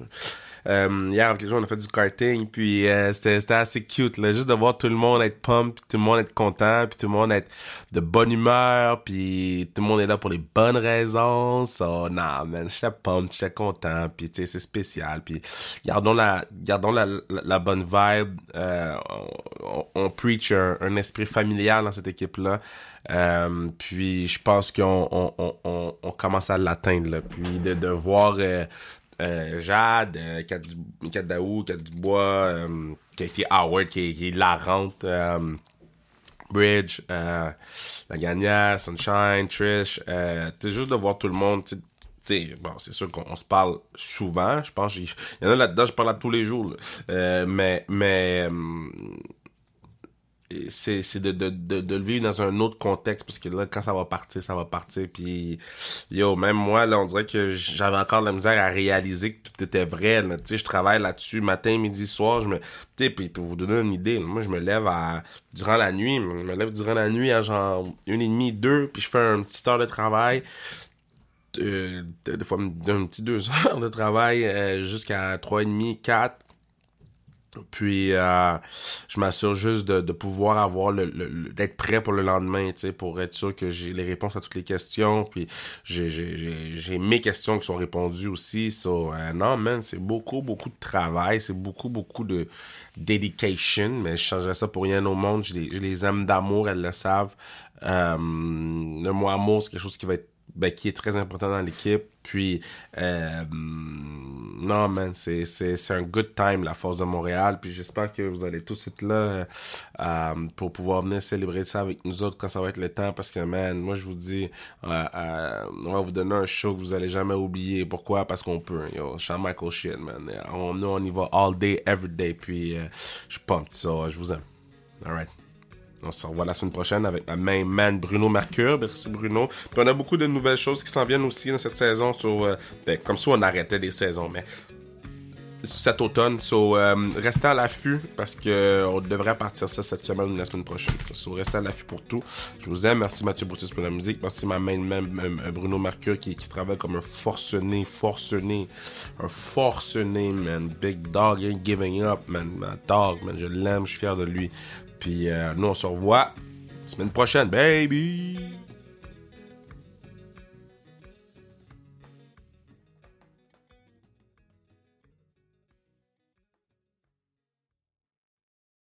Euh, hier, avec les joueurs, on a fait du karting. Puis, euh, c'était assez cute. Là, juste de voir tout le monde être pump, tout le monde être content, puis tout le monde être de bonne humeur, puis tout le monde est là pour les bonnes raisons. So, nah, man, j'étais pump, j'étais content. Puis, tu sais, c'est spécial. Puis, gardons la, gardons la, la, bonne vibe. Euh, on, on, preach un esprit familial dans cette équipe-là. Euh, puis je pense qu'on on, on, on, commence à l'atteindre. Puis de, de voir euh, euh, Jade, euh, Kat Kat Daou, Kat Dubois, euh, a été Howard, qui qui est la rente. euh, Bridge, euh, la gagnante, Sunshine, Trish, euh, sais, juste de voir tout le monde, tu sais, tu sais, bon, c'est sûr qu'on on se parle souvent, je pense, il y en a là-dedans, je parle à tous les jours. Euh, mais, mais, c'est de, de, de, de le vivre dans un autre contexte parce que là quand ça va partir ça va partir puis yo même moi là on dirait que j'avais encore la misère à réaliser que tout était vrai tu sais je travaille là-dessus matin midi soir je me tu puis pour vous donner une idée moi je me lève à durant la nuit je me lève durant la nuit à genre une et demie deux puis je fais un petit heure de travail euh, des fois un petit deux heures de travail euh, jusqu'à trois et demi quatre Puis, euh, je m'assure juste de, de pouvoir avoir le, le- d'être prêt pour le lendemain, tu sais, pour être sûr que j'ai les réponses à toutes les questions. Puis, j'ai, mes questions qui sont répondues aussi. Euh, non, man, c'est beaucoup, beaucoup de travail. C'est beaucoup, beaucoup de dedication. Mais je changerais ça pour rien au monde. Je les, je les aime d'amour, elles le savent. Euh, le mot amour, c'est quelque chose qui va être ben, qui est très important dans l'équipe. Puis, euh, non, man, c'est, un good time, la Force de Montréal. Puis j'espère que vous allez tous être là euh, pour pouvoir venir célébrer ça avec nous autres quand ça va être le temps. Parce que, man, moi, je vous dis, euh, on va vous donner un show que vous allez jamais oublier. Pourquoi? Parce qu'on peut. Yo, Shawn Michael shit, man. On, nous, on y va all day, every day. Puis, je pumped. So, je vous aime. Alright. On se revoit la semaine prochaine avec ma main man Bruno Mercure. Merci Bruno. On a beaucoup de nouvelles choses qui s'en viennent aussi dans cette saison. Sur, euh, ben, comme ça, on arrêtait des saisons, mais cet automne. So, euh, restez à l'affût parce que on devrait partir ça cette semaine ou la semaine prochaine. So, restez à l'affût pour tout. Je vous aime. Merci Mathieu Boutis pour la musique. Merci ma main man euh, Bruno Mercure qui, travaille comme un forcené, forcené, un forcené, man. Big dog ain't giving up, man. Ma dog, man. Je l'aime, je suis fier de lui. Puis euh, nous, on se revoit semaine prochaine, baby!